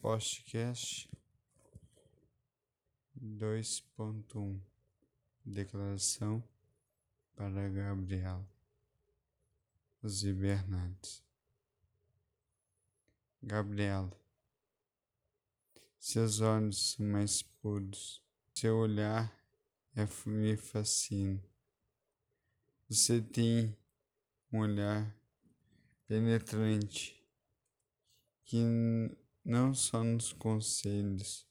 Podcast 2.1 Declaração para Gabriel Os Bernardes Gabriela Seus olhos são mais puros, seu olhar é, me fascina. Você tem um olhar penetrante que não só nos conselhos,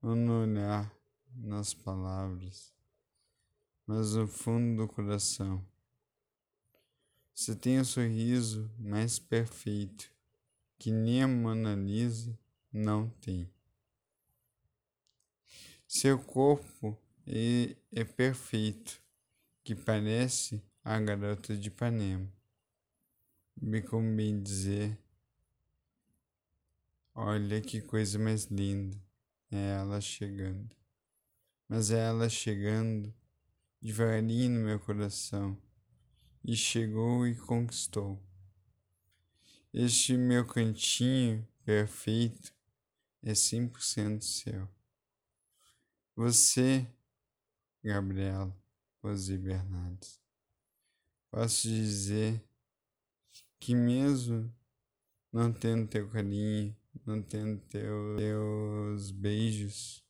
ou no olhar, nas palavras, mas no fundo do coração. Você tem o um sorriso mais perfeito que nem a Mona Lisa não tem. Seu corpo é, é perfeito, que parece a garota de Ipanema. Me convém dizer Olha que coisa mais linda. É ela chegando. Mas é ela chegando devagarinho no meu coração. E chegou e conquistou. Este meu cantinho perfeito é 100% seu. Você, Gabriela Rose Bernardes, posso dizer que mesmo não tendo teu carinho, não tendo teu, teus beijos.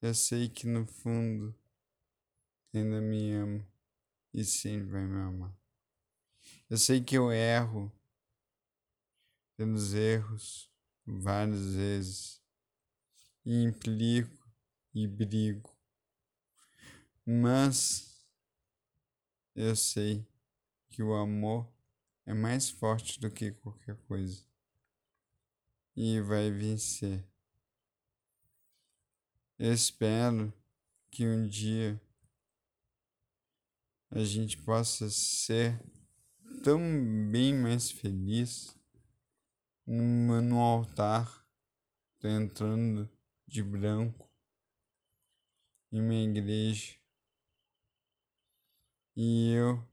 Eu sei que no fundo ainda me ama e sempre vai me amar. Eu sei que eu erro pelos erros várias vezes e implico e brigo, mas eu sei que o amor é mais forte do que qualquer coisa e vai vencer. espero que um dia a gente possa ser tão bem mais feliz no altar, entrando de branco em uma igreja e eu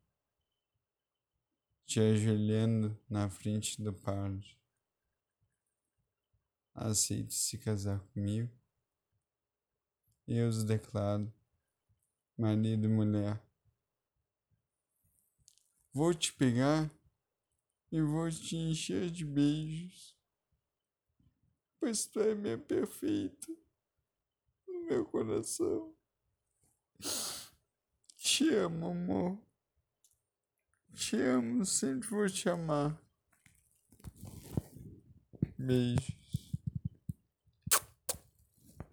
te ajoelhando na frente do padre aceite se casar comigo. Eu os declaro, marido e mulher. Vou te pegar e vou te encher de beijos, pois tu é minha perfeita no meu coração. Te amo, amor. Te amo, sempre vou te amar. Beijo.